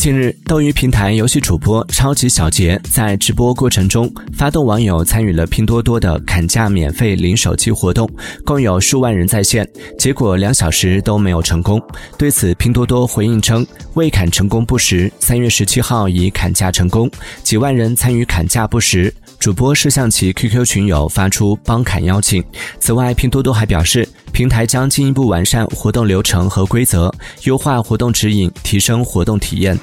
近日，斗鱼平台游戏主播超级小杰在直播过程中发动网友参与了拼多多的砍价免费领手机活动，共有数万人在线，结果两小时都没有成功。对此，拼多多回应称未砍成功不实，三月十七号已砍价成功，几万人参与砍价不实，主播是向其 QQ 群友发出帮砍邀请。此外，拼多多还表示。平台将进一步完善活动流程和规则，优化活动指引，提升活动体验。